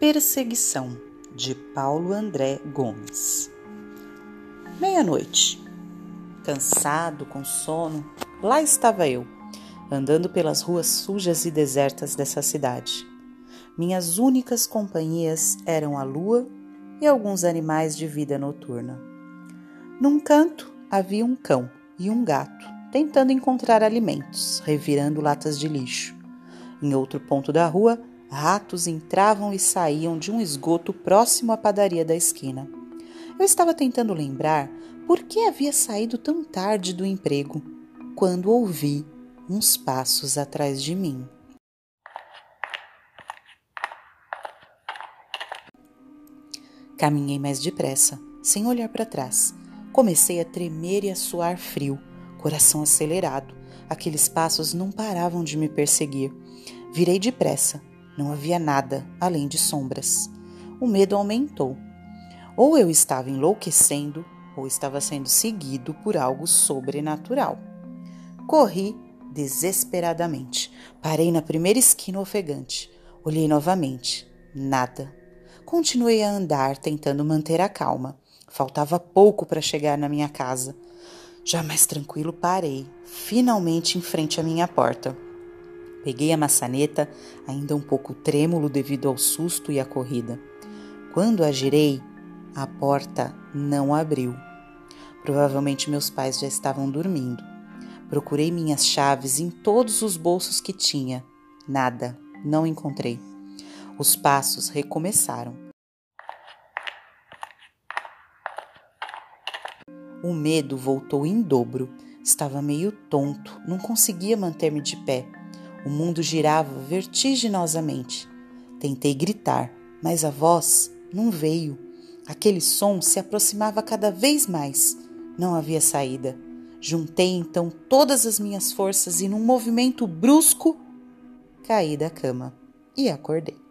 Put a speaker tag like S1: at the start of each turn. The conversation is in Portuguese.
S1: Perseguição, de Paulo André Gomes. Meia-noite. Cansado, com sono, lá estava eu, andando pelas ruas sujas e desertas dessa cidade. Minhas únicas companhias eram a lua e alguns animais de vida noturna. Num canto havia um cão e um gato tentando encontrar alimentos, revirando latas de lixo. Em outro ponto da rua, Ratos entravam e saíam de um esgoto próximo à padaria da esquina. Eu estava tentando lembrar por que havia saído tão tarde do emprego quando ouvi uns passos atrás de mim. Caminhei mais depressa, sem olhar para trás. Comecei a tremer e a suar frio, coração acelerado. Aqueles passos não paravam de me perseguir. Virei depressa, não havia nada além de sombras. O medo aumentou. Ou eu estava enlouquecendo, ou estava sendo seguido por algo sobrenatural. Corri desesperadamente. Parei na primeira esquina ofegante. Olhei novamente. Nada. Continuei a andar, tentando manter a calma. Faltava pouco para chegar na minha casa. Já mais tranquilo, parei, finalmente em frente à minha porta. Peguei a maçaneta, ainda um pouco trêmulo devido ao susto e à corrida. Quando a girei, a porta não abriu. Provavelmente meus pais já estavam dormindo. Procurei minhas chaves em todos os bolsos que tinha. Nada, não encontrei. Os passos recomeçaram. O medo voltou em dobro. Estava meio tonto, não conseguia manter-me de pé. O mundo girava vertiginosamente. Tentei gritar, mas a voz não veio. Aquele som se aproximava cada vez mais. Não havia saída. Juntei então todas as minhas forças e, num movimento brusco, caí da cama e acordei.